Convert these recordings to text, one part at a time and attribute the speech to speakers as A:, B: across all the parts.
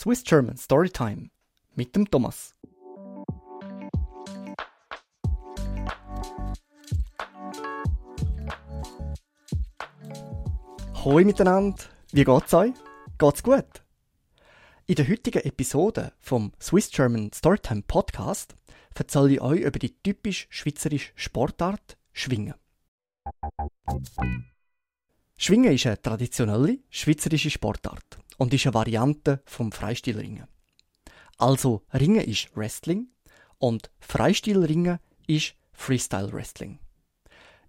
A: Swiss German Storytime mit dem Thomas. Hoi miteinander, wie geht's euch? Geht's gut? In der heutigen Episode vom Swiss German Storytime Podcast erzähle ich euch über die typisch schweizerische Sportart Schwingen. Schwingen ist eine traditionelle schweizerische Sportart und ist eine Variante vom Freistilringen. Also Ringen ist Wrestling und Freistilringen ist Freestyle Wrestling.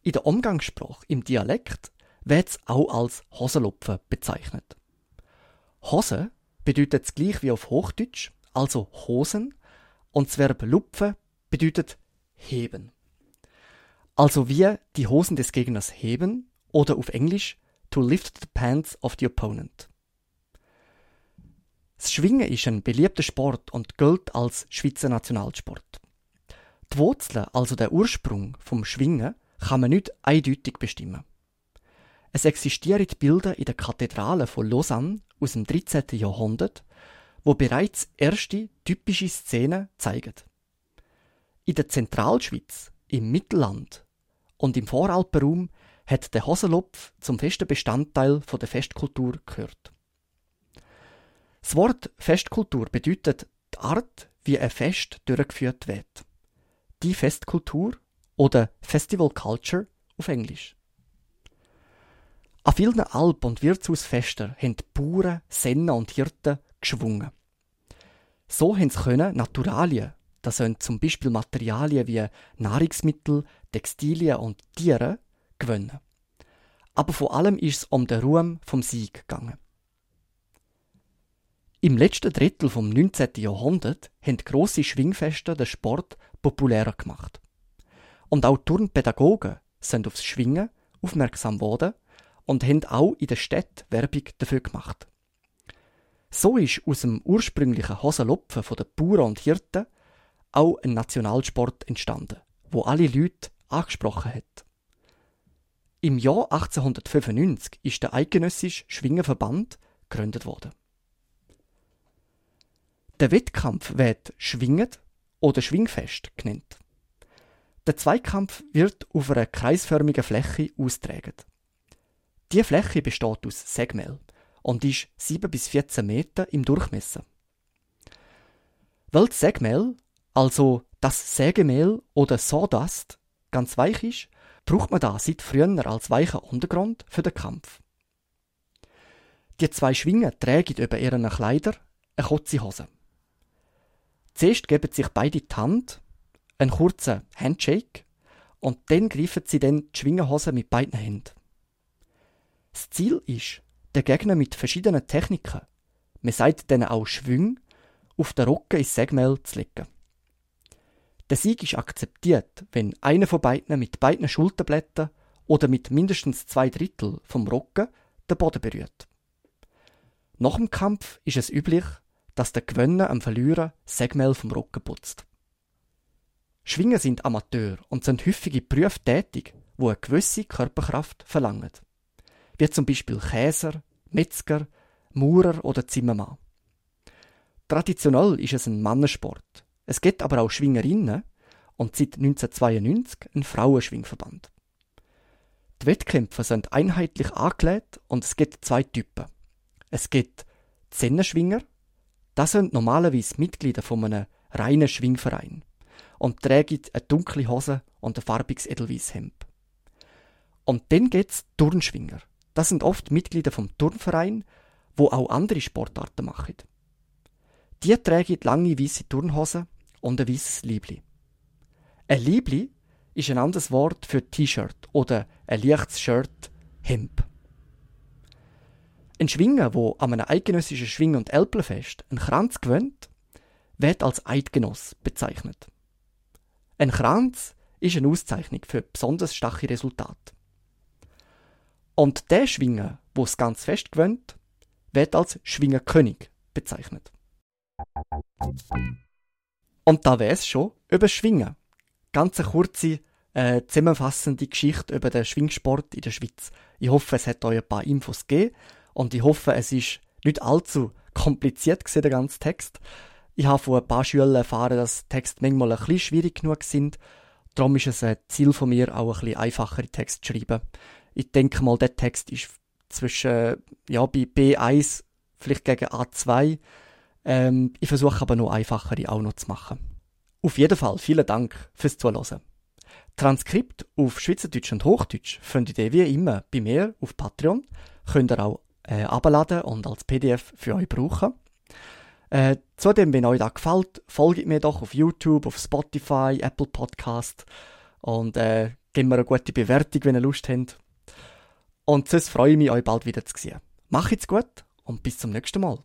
A: In der Umgangssprache im Dialekt wird es auch als Hosenlupfen bezeichnet. Hose bedeutet es gleich wie auf Hochdeutsch, also Hosen, und das Verb lupfen bedeutet heben. Also wie die Hosen des Gegners heben oder auf Englisch to lift the pants of the opponent. Das Schwingen ist ein beliebter Sport und gilt als Schweizer Nationalsport. Die Wurzeln, also der Ursprung vom Schwingen, kann man nicht eindeutig bestimmen. Es existieren Bilder in der Kathedrale von Lausanne aus dem 13. Jahrhundert, wo bereits erste typische Szenen zeigen. In der Zentralschweiz, im Mittelland und im Voralpenraum hat der Hosenlopf zum festen Bestandteil der Festkultur gehört. Das Wort Festkultur bedeutet die Art, wie ein Fest durchgeführt wird. Die Festkultur oder Festival Culture auf Englisch. An vielen Alp- und Wirtshausfesten haben die Bauern, Senner und Hirten geschwungen. So haben sie können Naturalien, das sind zum Beispiel Materialien wie Nahrungsmittel, Textilien und Tiere, gewinnen. Aber vor allem ist es um den Ruhm vom Sieg gegangen. Im letzten Drittel vom 19. Jahrhundert haben grosse Schwingfeste den Sport populärer gemacht. Und auch Turnpädagogen sind aufs Schwingen aufmerksam geworden und haben auch in der Stadt Werbung dafür gemacht. So ist aus dem ursprünglichen Hosenlopfen der Bauern und Hirten auch ein Nationalsport entstanden, wo alle Leute angesprochen hat. Im Jahr 1895 ist der Eidgenössische Schwingenverband gegründet worden. Der Wettkampf wird Schwinget oder Schwingfest genannt. Der Zweikampf wird auf einer kreisförmigen Fläche austragen. Die Fläche besteht aus Segmehl und ist 7 bis 14 Meter im Durchmesser. Weil das Segmehl, also das Sägemehl oder Sawdust, ganz weich ist, braucht man da seit früher als weicher Untergrund für den Kampf. Die zwei Schwingen tragen über ihren Kleider eine kurze Hose. Zuerst geben sich beide die Hand, einen kurzen Handshake, und dann greifen sie dann die Schwingenhose mit beiden Händen. Das Ziel ist, den Gegner mit verschiedenen Techniken, man sagt denen auch Schwung, auf den Rücken ins Segmel zu legen. Der Sieg ist akzeptiert, wenn einer von beiden mit beiden Schulterblättern oder mit mindestens zwei Drittel vom Rücken den Boden berührt. Nach dem Kampf ist es üblich, dass der Gewinner am Verlierer Segmel vom Rücken putzt. Schwingen sind Amateur und sind häufige Berufe tätig, wo eine gewisse Körperkraft verlangen wie zum Beispiel Käser, Metzger, Maurer oder Zimmermann. Traditionell ist es ein Mannensport. Es gibt aber auch Schwingerinnen und seit 1992 ein Frauenschwingverband. Die Wettkämpfe sind einheitlich angelegt und es gibt zwei Typen. Es gibt Zennerschwinger, das sind normalerweise Mitglieder von einem reinen Schwingverein und tragen eine dunkle Hose und ein farbiges Edelweisshemd. Und dann gibt es Turnschwinger. Das sind oft Mitglieder vom Turnverein, wo auch andere Sportarten machen. Die tragen lange weiße Turnhosen und ein weißes Liebli. Ein Liebli ist ein anderes Wort für T-Shirt oder ein leichtes Shirt, Hemd. Ein Schwinger, wo an einem eidgenössischen Schwing- und Elblenfest einen Kranz gewöhnt, wird als Eidgenoss bezeichnet. Ein Kranz ist eine Auszeichnung für besonders starke Resultate. Und der Schwinger, wo es ganz fest gewöhnt, wird als Schwingerkönig bezeichnet. Und da wäre es schon über Schwingen. Ganz eine kurze, äh, zusammenfassende Geschichte über den Schwingsport in der Schweiz. Ich hoffe, es hat euch ein paar Infos gegeben und ich hoffe, es ist nicht allzu kompliziert gewesen, der ganze Text. Ich habe von ein paar Schülern erfahren, dass Texte manchmal ein bisschen schwierig genug sind. Darum ist es ein Ziel von mir, auch ein bisschen einfachere Texte zu schreiben. Ich denke mal, der Text ist zwischen, ja, bei B1 vielleicht gegen A2. Ähm, ich versuche aber noch einfachere auch noch zu machen. Auf jeden Fall vielen Dank fürs Zuhören. Transkript auf Schweizerdeutsch und Hochdeutsch findet ihr wie immer bei mir auf Patreon. Könnt ihr auch äh, abladen und als PDF für euch brauchen. Äh, zudem, wenn euch das gefällt, folgt mir doch auf YouTube, auf Spotify, Apple Podcast und äh, gebt mir eine gute Bewertung, wenn ihr Lust habt. Und sonst freue ich mich, euch bald wieder zu sehen. Macht's gut und bis zum nächsten Mal.